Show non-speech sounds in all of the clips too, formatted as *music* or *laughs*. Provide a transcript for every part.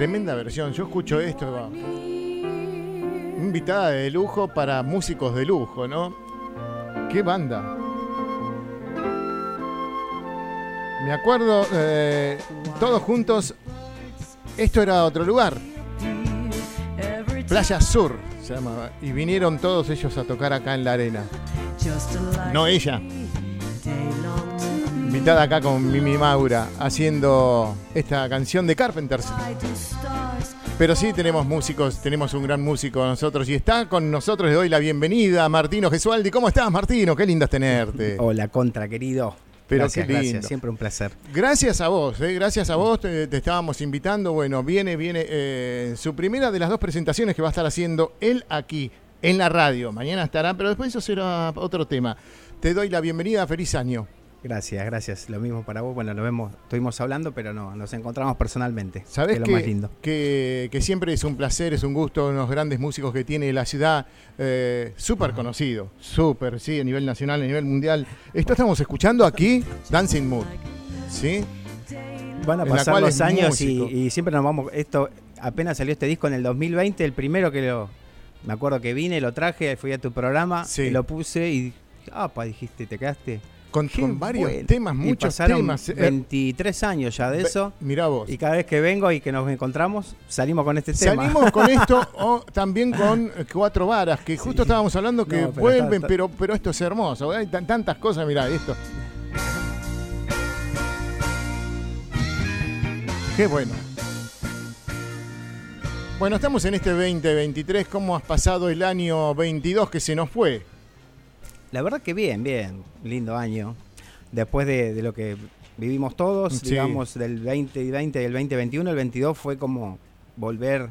Tremenda versión. Yo escucho esto. va. Invitada de lujo para músicos de lujo, ¿no? ¿Qué banda? Me acuerdo, eh, todos juntos, esto era otro lugar, Playa Sur se llamaba, y vinieron todos ellos a tocar acá en la arena. No ella, invitada acá con Mimi Maura, haciendo esta canción de Carpenters. Pero sí tenemos músicos, tenemos un gran músico nosotros y está con nosotros, le doy la bienvenida a Martino Gesualdi. ¿Cómo estás, Martino? Qué lindo es tenerte. Hola, contra, querido. Pero gracias, qué lindo. gracias, siempre un placer. Gracias a vos, eh, gracias a vos, te, te estábamos invitando. Bueno, viene, viene eh, su primera de las dos presentaciones que va a estar haciendo él aquí, en la radio. Mañana estará, pero después eso será otro tema. Te doy la bienvenida, feliz año. Gracias, gracias. Lo mismo para vos. Bueno, lo vemos, estuvimos hablando, pero no, nos encontramos personalmente. Sabés que que, lo más lindo. Que, que siempre es un placer, es un gusto, unos grandes músicos que tiene la ciudad, eh, súper conocido, súper, sí, a nivel nacional, a nivel mundial. Esto estamos escuchando aquí, Dancing Mood, ¿sí? Van a pasar los años y, siempre nos vamos. Esto apenas salió este disco en el 2020, el primero que lo. Me acuerdo que vine, lo traje, fui a tu programa, Sí. y lo puse y. Ah, pa, dijiste, te quedaste. Con, varios bueno. temas, Y muchos pasaron temas. eh, 23 años ya de ve- eso. Mirá vos. Y cada vez que vengo y que nos encontramos, salimos con este tema. Salimos con *laughs* esto o también con eh, cuatro varas, que justo estábamos hablando que No, pero vuelven, está- pero, pero esto es hermoso. Hay tan- tantas cosas, mirá, esto. Qué bueno. Bueno, estamos en este 2023. ¿Cómo has pasado el año 22 que se nos fue? La verdad que bien, bien, lindo año. Después de, de lo que vivimos todos, Sí. digamos, del 2020 y el 2021, el 22 fue como volver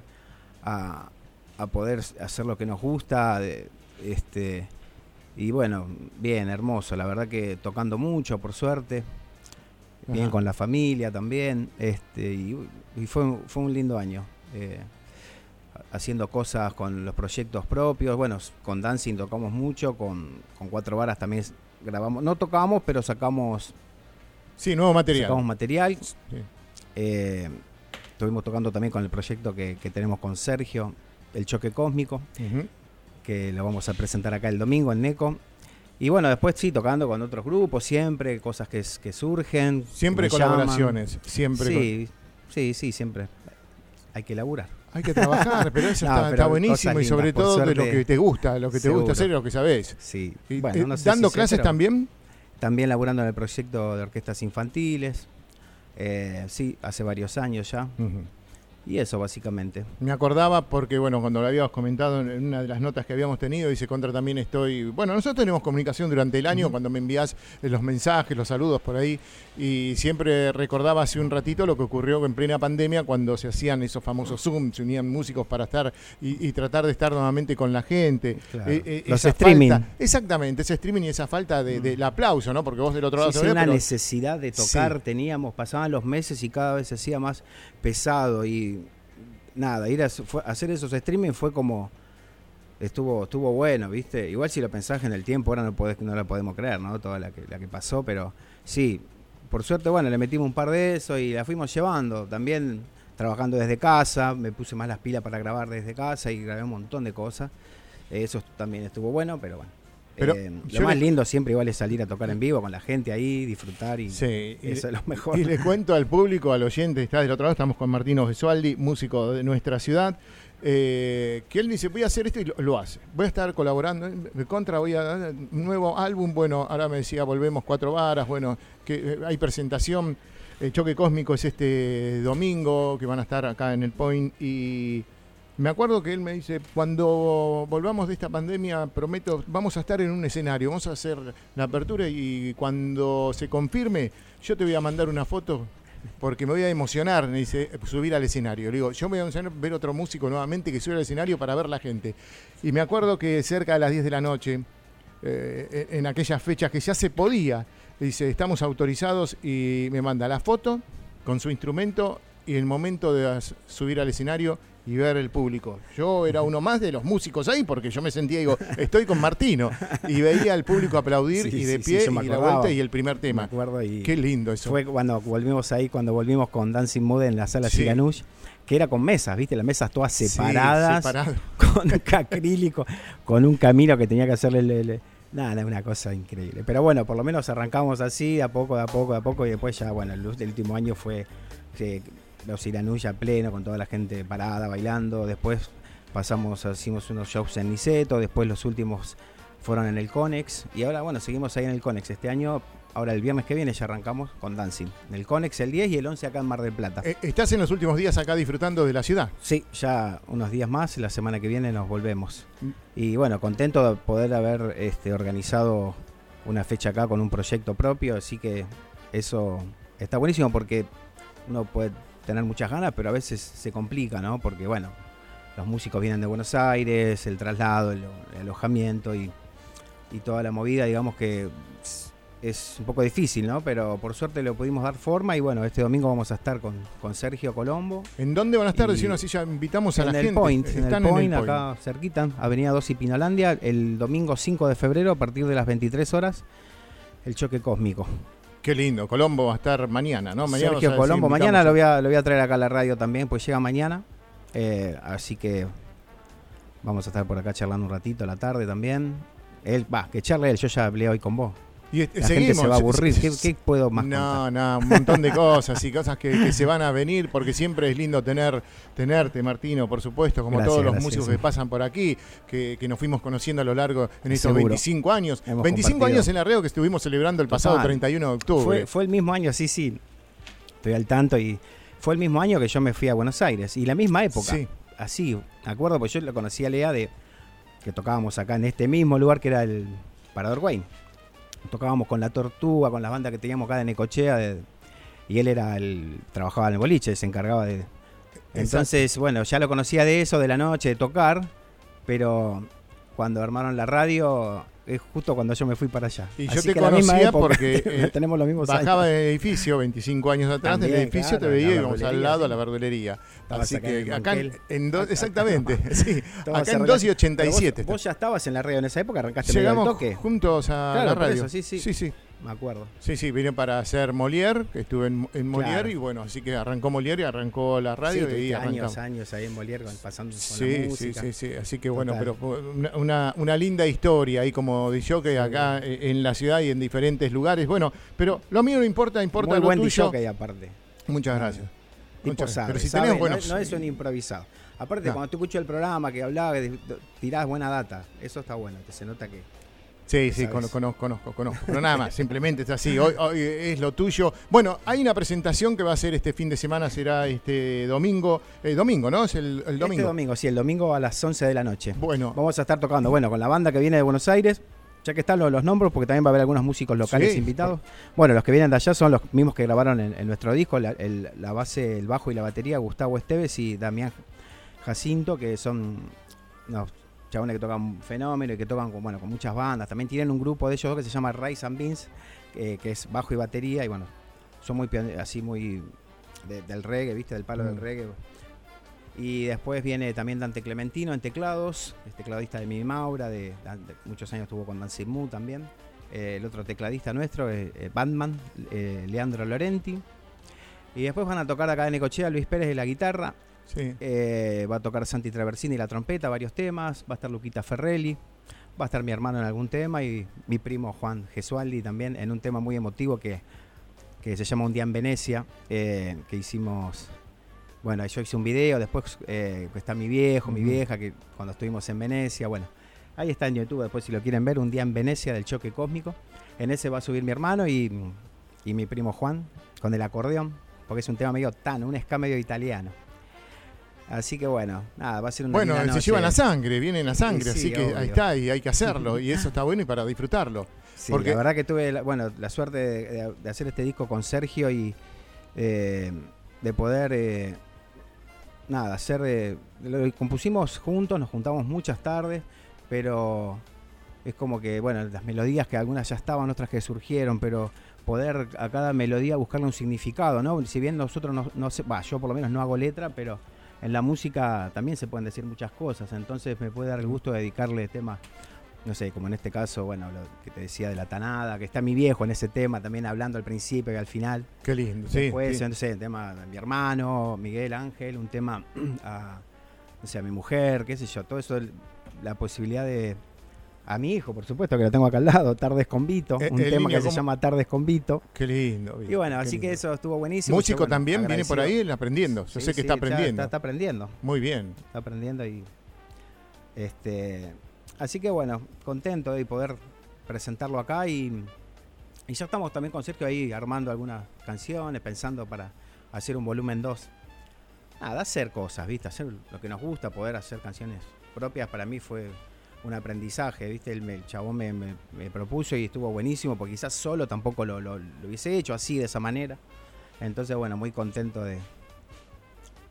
a, a poder hacer lo que nos gusta. de- este Y bueno, bien, hermoso. La verdad que tocando mucho, por suerte. Bien Ajá. con la familia también. este Y, y fue, fue un lindo año. eh, haciendo cosas con los proyectos propios. Bueno, con Dancing tocamos mucho, con, con Cuatro Varas también grabamos. No tocamos, pero sacamos, Sí, nuevo material. sacamos material. Sí. Eh, estuvimos tocando también con el proyecto que, que tenemos con Sergio, El Choque Cósmico, que lo vamos a presentar acá el domingo en NECO. Y bueno, después sí, tocando con otros grupos, siempre, cosas que, surgen. que Siempre llaman. colaboraciones. Siempre. con- Sí, sí, sí, siempre. Hay que laburar. Hay que trabajar, pero eso *laughs* No, está, pero está cosas buenísimo y sobre todo de lo que te gusta, lo que te gusta hacer y lo que sabes. Sí. Y, Bueno, no sé ¿Dando si clases también? También laburando en el proyecto de orquestas infantiles. Eh, sí, hace varios años ya. Y eso básicamente. Me acordaba porque, bueno, cuando lo habíamos comentado en una de las notas que habíamos tenido, dice Contra también estoy. Bueno, nosotros tenemos comunicación durante el año cuando me envías eh, los mensajes, los saludos por ahí. Y siempre recordaba hace un ratito lo que ocurrió en plena pandemia cuando se hacían esos famosos Zoom, se unían músicos para estar y, y tratar de estar nuevamente con la gente. Claro. Eh, eh, Los streaming. falta- exactamente, ese streaming y esa falta de- del aplauso, ¿no? Porque vos del otro lado Sí, ve, una pero- necesidad de tocar Sí. teníamos, pasaban los meses y cada vez se hacía más pesado y nada, ir a hacer esos streaming fue como estuvo estuvo bueno, ¿viste? Igual si lo pensás en el tiempo ahora no podés, no la podemos creer, ¿no? Toda la que la que pasó, pero sí, por suerte bueno, le metimos un par de eso y la fuimos llevando, también trabajando desde casa, me puse más las pilas para grabar desde casa y grabé un montón de cosas. Eso también estuvo bueno, pero bueno. Pero Eh, lo más le- lindo siempre igual es salir a tocar en vivo con la gente ahí, disfrutar y Sí, y- eso es lo mejor. Y le *laughs* cuento al público, al oyente, está del otro lado, estamos con Martino Gesualdi, músico de nuestra ciudad, eh, que él dice, voy a hacer esto y lo, lo hace. Voy a estar colaborando, de contra voy a dar un nuevo álbum, bueno, ahora me decía, volvemos cuatro varas, bueno, que eh, hay presentación, el Choque Cósmico es este domingo, que van a estar acá en el Point y... Me acuerdo que él me dice, cuando volvamos de esta pandemia, prometo, vamos a estar en un escenario, vamos a hacer la apertura y cuando se confirme, yo te voy a mandar una foto porque me voy a emocionar, me dice, subir al escenario. Le digo, yo me voy a emocionar ver otro músico nuevamente que sube al escenario para ver la gente. Y me acuerdo que cerca de las 10 de la noche, eh, en aquellas fechas que ya se podía, dice, estamos autorizados y me manda la foto con su instrumento y el momento de subir al escenario y ver el público. Yo era uno más de los músicos ahí porque yo me sentía, digo, *laughs* estoy con Martino y veía al público aplaudir Sí, y de sí, pie y la vuelta y el primer Me tema. acuerdo y Qué lindo eso. fue cuando volvimos ahí, cuando volvimos con Dancing Mood en la sala Sí. Siranush, que era con mesas, ¿viste? Las mesas todas separadas, *laughs* con acrílico, con un camino que tenía que hacerle el- el- Nada, una cosa increíble. Pero bueno, por lo menos arrancamos así, de a poco, de a poco, de a poco, y después ya, bueno, el, el último año fue eh, los Iranush a pleno, con toda la gente parada, bailando. Después pasamos, hicimos unos shows en Niceto, después los últimos fueron en el Conex, y ahora, bueno, seguimos ahí en el Conex. Este año, ahora el viernes que viene ya arrancamos con Dancing. En el Conex el 10 y el 11 acá en Mar del Plata. Eh, ¿Estás en los últimos días acá disfrutando de la ciudad? Sí, ya unos días más, la semana que viene nos volvemos. Mm. Y bueno, contento de poder haber este, organizado una fecha acá con un proyecto propio, así que eso está buenísimo porque uno puede tener muchas ganas, pero a veces se complica, ¿no? Porque bueno, los músicos vienen de Buenos Aires, el traslado, el, el alojamiento y, y toda la movida, digamos que es- un poco difícil, ¿no? Pero por suerte le pudimos dar forma y bueno, este domingo vamos a estar con, con Sergio Colombo. ¿En dónde van a estar? Y- Decimos así, ya invitamos a En la el gente. Point, en el Point, acá cerquita, Avenida 2 y Pinolandia, el domingo 5 de febrero a partir de las 23 horas, el choque cósmico. Qué lindo. Colombo va a estar mañana, ¿no? Mañana Sergio Colombo, mañana lo voy, a, lo voy a traer acá a la radio también, pues llega mañana, eh, así que vamos a estar por acá charlando un ratito a la tarde también. Él, va, que charle él, yo ya hablé hoy con vos. Y La seguimos. gente se va a aburrir, ¿qué, puedo más no, contar? no, un montón de cosas y cosas que, que se van a venir, porque siempre es lindo tener tenerte, Martino, por supuesto, como Gracias, todos los gracias, músicos sí. que pasan por aquí, que, que nos fuimos conociendo a lo largo en estos Seguro. 25 años. Hemos 25 compartido. años en la Reo que estuvimos celebrando el pasado Total. 31 de octubre. Fue, fue el mismo año, sí, sí, estoy al tanto y fue el mismo año que yo me fui a Buenos Aires y la misma época. Sí. así, acuerdo, pues yo lo conocí a Lea de que tocábamos acá en este mismo lugar que era el Parador Wayne. Tocábamos con la Tortuga, con las bandas que teníamos acá de Necochea, de- y él era el trabajaba en el boliche, se encargaba de Entonces, bueno, ya lo conocía de eso, de la noche, de tocar, pero cuando armaron la radio es justo cuando yo me fui para allá. Y yo te que conocía época, porque, *laughs* eh, tenemos los mismos Bajaba años. del edificio 25 años atrás, También, del edificio claro, te veía y íbamos al lado a la verdulería. Así acá que *laughs* *laughs* acá, en, Monquel. en do- exactamente, sí. Acá en arreglados. 2 y Pero 87. Vos, vos ya estabas en la radio en esa época, arrancaste Llegamos toque. juntos a Claro, la radio. eso, sí, sí. sí, sí. Me acuerdo. Sí, sí, vine para hacer Molière, que estuve en, en Molière Claro. y bueno, así que arrancó Molière y arrancó la radio sí, y arrancamos. años, años ahí en Molière con- pasando con Sí, la sí, música. sí, sí, así que bueno, Total. pero fue una, una, una linda historia ahí como que acá eh, en la ciudad y en diferentes lugares. Bueno, pero lo mío no importa, importa Muy lo buen tuyo. DJ aparte. Muchas gracias. Tipo Muchas- sabe, pero si sabe, tenés no buenos- no, es un improvisado. Aparte, No. cuando tú escuchas el programa que hablaba, que tirás buena data. Eso está bueno, que se nota que... Sí, sí, sabes. conozco, conozco, conozco. Pero nada más, *laughs* simplemente es así. Hoy, hoy es lo tuyo. Bueno, hay una presentación que va a ser este fin de semana, será este domingo. Eh, domingo, ¿no? Es el, el domingo. Este domingo, sí, el domingo a las 11 de la noche. Bueno, Vamos a estar tocando, bueno, con la banda que viene de Buenos Aires, ya que están los, los nombres, porque también va a haber algunos músicos locales Sí. invitados. Bueno, los que vienen de allá son los mismos que grabaron en, en nuestro disco, la, el- la base, el bajo y la batería, Gustavo Esteves y Damián Jacinto, que son unos chabones que tocan fenómeno y que tocan con, bueno, con muchas bandas. También tienen un grupo de ellos que se llama Rice and Beans, eh, que es bajo y batería, y bueno, son muy así muy de- del reggae, ¿viste? Del palo Mm. del reggae. Y después viene también Dante Clementino en teclados, es tecladista de Mimi Maura, de, de- muchos años estuvo con Dancing Mood también. Eh, el otro tecladista nuestro, es eh, Batman, eh, Leandro Lorenti. Y después van a tocar acá en Ecochea Luis Pérez de la guitarra, sí. eh, va a tocar Santi Traversini la trompeta, varios temas, va a estar Luquita Ferrelli, va a estar mi hermano en algún tema y mi primo Juan Gesualdi también en un tema muy emotivo que, que se llama Un día en Venecia, eh, que hicimos, bueno, yo hice un video, después eh, está mi viejo, mi vieja, que cuando estuvimos en Venecia, bueno, ahí está en YouTube, después si lo quieren ver, Un día en Venecia del choque cósmico, en ese va a subir mi hermano y, y mi primo Juan con el acordeón, porque es un tema medio tan, un ska medio italiano. Así que bueno, nada, va a ser una Bueno, se llevan la sangre, vienen a sangre, Sí, así sí, que obvio. ahí está, y hay que hacerlo, y eso *laughs* está bueno y para disfrutarlo. Sí, porque- la verdad que tuve la, bueno, la suerte de, hacer este disco con Sergio y eh, de poder eh, nada, hacer eh, lo compusimos juntos, nos juntamos muchas tardes, pero es como que bueno, las melodías que algunas ya estaban, otras que surgieron, pero poder a cada melodía buscarle un significado, ¿no? Si bien nosotros no, no sé, va, yo por lo menos no hago letra, pero en la música también se pueden decir muchas cosas, entonces me puede dar el gusto de dedicarle temas, no sé, como en este caso, bueno, lo que te decía de la tanada, que está mi viejo en ese tema, también hablando al principio y al final. Qué lindo, sí. Después, sí. no sé, el tema de mi hermano, Miguel Ángel, un tema *clears throat* a, no sé, a mi mujer, qué sé yo, todo eso, la posibilidad de... A mi hijo, por supuesto, que lo tengo acá al lado, Tardes con Vito, Eh, un tema que se llama Tardes con Vito. Qué lindo. Y bueno, así que eso estuvo buenísimo. Músico bueno, también viene por ahí aprendiendo. Yo Sí, sé que sí, está aprendiendo. Está, está aprendiendo, Muy bien. está aprendiendo y este así que bueno, contento de poder presentarlo acá y, y ya estamos también con Sergio ahí armando algunas canciones, pensando para hacer un volumen 2. Nada, hacer cosas, ¿viste? Hacer lo que nos gusta, poder hacer canciones propias para mí fue un aprendizaje, ¿viste? El, el chabón me, me- propuso y estuvo buenísimo, porque quizás solo tampoco lo, lo- hubiese hecho así, de esa manera. Entonces, bueno, muy contento de,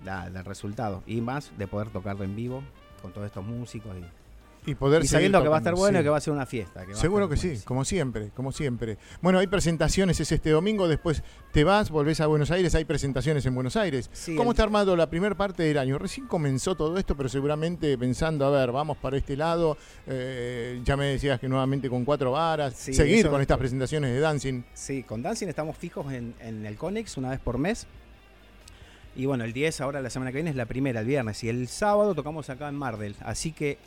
la- del resultado. Y más de poder tocarlo en vivo con todos estos músicos. Y, Y poder y seguir sabiendo que va a estar bueno sí. y que va a ser una fiesta. que Seguro que sí, como siempre, como siempre. Bueno, hay presentaciones, es este domingo, después te vas, volvés a Buenos Aires, hay presentaciones en Buenos Aires. Sí, ¿Cómo el- está armado la primera parte del año? Recién comenzó todo esto, pero seguramente pensando, a ver, vamos para este lado, eh, ya me decías que nuevamente con cuatro varas, Sí, seguir eso- con estas presentaciones de dancing. Sí, con Dancing estamos fijos en, en el Conex una vez por mes. Y bueno, el 10 ahora la semana que viene es la primera, el viernes. Y el sábado tocamos acá en Mardel. Así que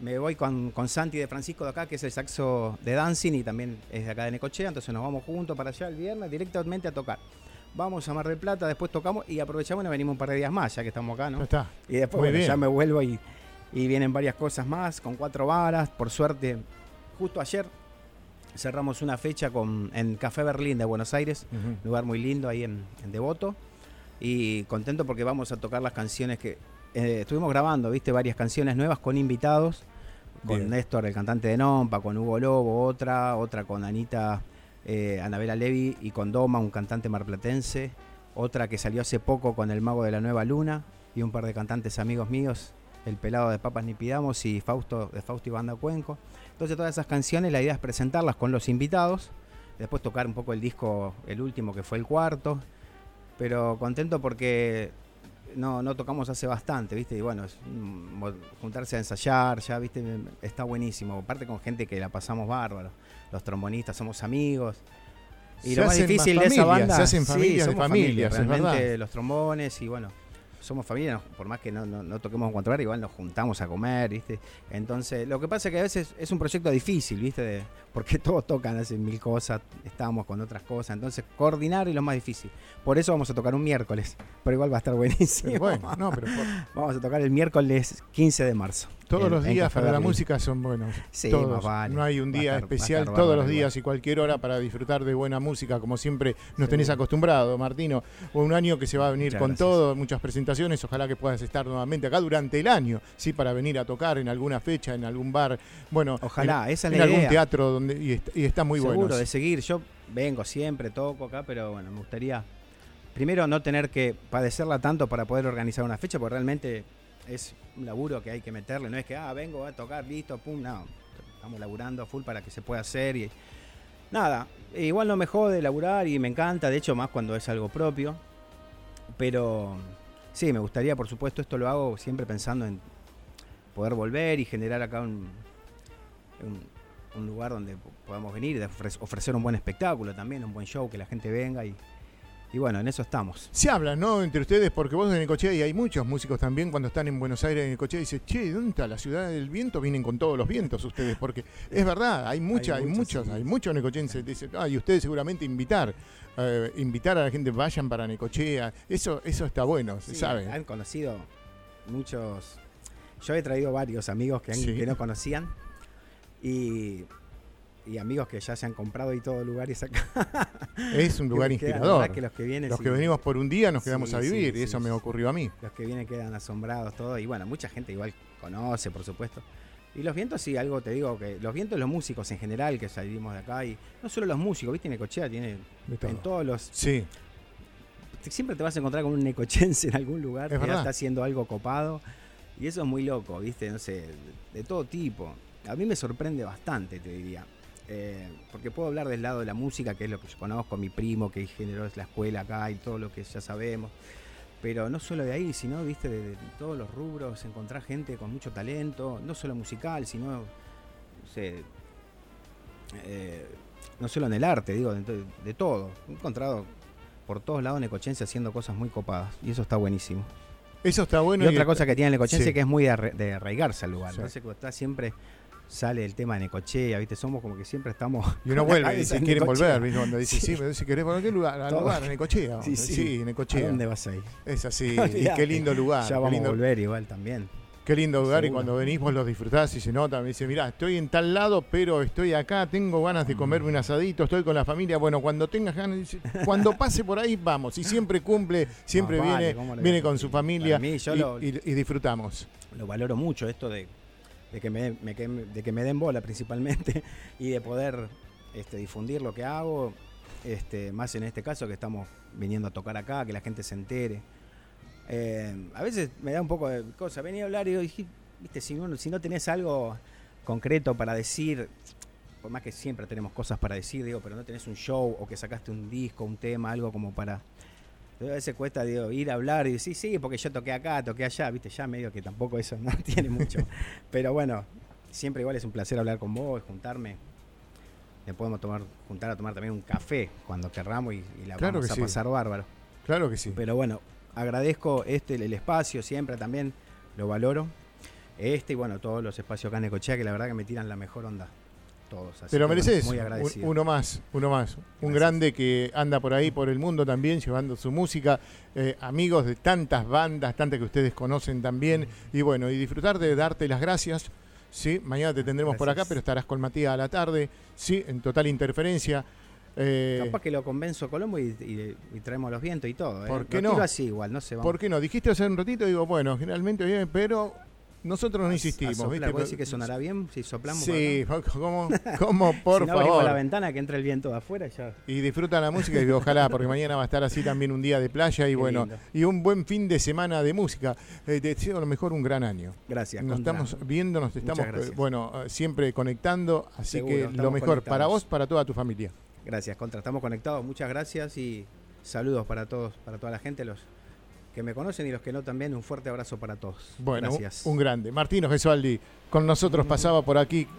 me voy con, con Santi de Francisco de acá, que es el saxo de Dancing y también es de acá de Necochea. Entonces nos vamos juntos para allá el viernes directamente a tocar. Vamos a Mar del Plata, después tocamos y aprovechamos y nos venimos un par de días más, ya que estamos acá, ¿no? está. Y después bueno, ya me vuelvo y, y vienen varias cosas más, con cuatro varas. Por suerte, justo ayer cerramos una fecha con, en Café Berlín de Buenos Aires, Ujú. lugar muy lindo ahí en, en Devoto. Y contento porque vamos a tocar las canciones que eh, estuvimos grabando, viste, varias canciones nuevas con invitados. Con Bien. Néstor, el cantante de Nompa, con Hugo Lobo, otra, otra con Anita, eh, Anabela Levi y con Doma, un cantante marplatense. Otra que salió hace poco con El Mago de la Nueva Luna y un par de cantantes amigos míos, El Pelado de Papas Ni Pidamos y Fausto de Fausto y Banda Cuenco. Entonces todas esas canciones la idea es presentarlas con los invitados, después tocar un poco el disco, el último que fue el cuarto, pero contento porque no, no tocamos hace bastante, ¿viste? Y bueno, juntarse a ensayar, ya, ¿viste? Está buenísimo. Aparte con gente que la pasamos bárbaro. Los trombonistas somos amigos. Y Se lo más difícil más de esa familias, banda. se hacen sí, familias de somos familias, es realmente verdad. los trombones y bueno, somos familia, por más que no, no, no toquemos en cuatro horas, igual nos juntamos a comer, ¿viste? Entonces, lo que pasa es que a veces es un proyecto difícil, ¿viste? De- porque *laughs* todos tocan, hacen mil cosas, estamos con otras cosas, entonces coordinar es lo más difícil. Por eso vamos a tocar un miércoles, pero igual va a estar buenísimo. Pero bueno, no, pero *laughs* por- Vamos a tocar el miércoles 15 de marzo. Todos los días para la música son buenos. Sí, todos. vale. No hay un día estar- especial, todos bárbaro los igual. días y cualquier hora para disfrutar de buena música, como siempre nos tenés Seguro. acostumbrado, Martino. Un año que se va a venir Muchas con gracias. todo, muchas presentaciones. Ojalá que puedas estar nuevamente acá durante el año, sí, para venir a tocar en alguna fecha, en algún bar. Bueno, Ojalá, en, esa es en la algún idea. teatro donde y, est- y está muy Seguro, bueno. de seguir. Yo vengo siempre, toco acá, pero bueno, me gustaría primero no tener que padecerla tanto para poder organizar una fecha, porque realmente es un laburo que hay que meterle. No es que, ah, vengo a tocar, listo, pum, no. Estamos laburando full para que se pueda hacer y nada. Igual no me jode laburar y me encanta, de hecho, más cuando es algo propio. Pero sí, me gustaría, por supuesto, esto lo hago siempre pensando en poder volver y generar acá un, un- un lugar donde po- podamos venir ofrecer un buen espectáculo también, un buen show, que la gente venga y, y bueno, en eso estamos. Se habla, ¿no? Entre ustedes, porque vos en Necochea y hay muchos músicos también cuando están en Buenos Aires en Necochea dicen, che, ¿dónde está la ciudad del viento? Vienen con todos los vientos ustedes, porque es verdad, hay mucha, hay, muchos, muchos, sí. hay muchos necochenses. Dicen, ah, y ustedes seguramente invitar, eh, invitar a la gente, vayan para Necochea, eso, eso está bueno, se sabe. Han conocido muchos. Yo he traído varios amigos que, han- Sí. que no conocían y, y amigos que ya se han comprado y todo lugares acá. Es un lugar inspirador. que los que vienen, Los sí, que venimos por un día nos Sí, quedamos a sí, vivir, y eso me ocurrió a mí. los que vienen quedan asombrados todo y bueno, mucha gente igual conoce, por supuesto. Y los vientos, sí, algo te digo, que los vientos, los músicos en general que salimos de acá, y no solo los músicos, viste, Necochea tiene todo. en todos los Sí, siempre te vas a encontrar con un necochense en algún lugar Es que verdad. está haciendo algo copado. Y eso es muy loco, ¿viste? No sé, de todo tipo. A mí me sorprende bastante, te diría. Eh, porque puedo hablar del lado de la música, que es lo que yo conozco, mi primo que generó la escuela acá y todo lo que ya sabemos. Pero no solo de ahí, sino, viste, de, de todos los rubros, encontrar gente con mucho talento, no solo musical, sino, no sé, eh, no solo en el arte, digo, de, de todo. He encontrado por todos lados necochense haciendo cosas muy copadas y eso está buenísimo. Eso está bueno. y otra cosa que tiene Necochense Sí. que es muy de, arra- de arraigarse al lugar. Sí. Entonces, está siempre sale el tema de Necochea, ¿viste? Somos como que siempre estamos. *laughs* Y uno vuelve, y en quieren volver, ¿viste? cuando dice, sí, pero si querés, ¿por qué lugar? Al lugar, en Necochea. Sí, sí. ¿A Necochea. dónde vas a ir? Es así, *laughs* y qué lindo lugar. ya vamos lindo, a volver igual también. Qué lindo lugar y cuando venís vos lo disfrutás y se nota, me dice, mirá, estoy en tal lado, pero estoy acá, tengo ganas de comerme un asadito, estoy con la familia, bueno, cuando tengas ganas, dice, *laughs* cuando pase por ahí, vamos, y siempre cumple, siempre vale, viene, ¿cómo le viene a con su familia Para mí, yo y, lo- y- y disfrutamos. Lo valoro mucho esto de, de que me, den bola *laughs* principalmente y de poder este, difundir lo que hago, este, más en este caso que estamos viniendo a tocar acá, que la gente se entere. Eh, a veces me da un poco de cosa, venía a hablar y "Dije, viste, si no, si no tenés algo concreto para decir, por más que siempre tenemos cosas para decir, digo, pero no tenés un show o que sacaste un disco, un tema, algo como para... A veces cuesta digo, ir a hablar y decir, sí, porque yo toqué acá, toqué allá, viste, ya medio que tampoco eso no *laughs* tiene mucho. Pero bueno, siempre igual es un placer hablar con vos, juntarme. Le podemos tomar, juntar a tomar también un café cuando querramos y, y la Claro vamos que a sí. pasar bárbaro. Claro que sí. Pero bueno, agradezco este el espacio siempre también, lo valoro. Este y bueno, todos los espacios acá en Necochea que la verdad que me tiran la mejor onda. Todos. Así bueno, mereces. Muy Un- agradecido. uno más, uno más. Un grande que anda por ahí, por el mundo también, llevando su música. eh, amigos de tantas bandas, tantas que ustedes conocen también. Y bueno, y disfrutar de darte las gracias. Sí, mañana te tendremos por acá, pero estarás con Matías a la tarde. Sí, en total interferencia. Eh, Capaz que lo convenzo a Colombo y, y- y traemos los vientos y todo. ¿eh? ¿Por qué Lo no? tiro así igual, no sé. Vamos ¿Por qué no? Dijiste hace un ratito, digo, bueno, generalmente bien, pero nosotros no insistimos. soplar. ¿viste? ¿Vos decís que sonará bien si soplamos? Sí? *laughs* ¿cómo, cómo *laughs* por si no abrimos la favor? ventana que entre el viento de afuera y ya. Y disfruta la música y ojalá, porque mañana va a estar así también un día de playa y Qué bueno, lindo. y un buen fin de semana de música. Eh, te deseo a lo mejor un gran año. Gracias. Nos contra. estamos viendo, nos estamos, eh, bueno, eh, siempre conectando, así Seguro, que lo mejor para vos, para toda tu familia. Gracias, contra. Estamos conectados. Muchas gracias y saludos para todos, para toda la gente, los que me conocen y los que no también. Un fuerte abrazo para todos. Bueno, gracias. un grande. Martino Gesualdi con nosotros pasaba por aquí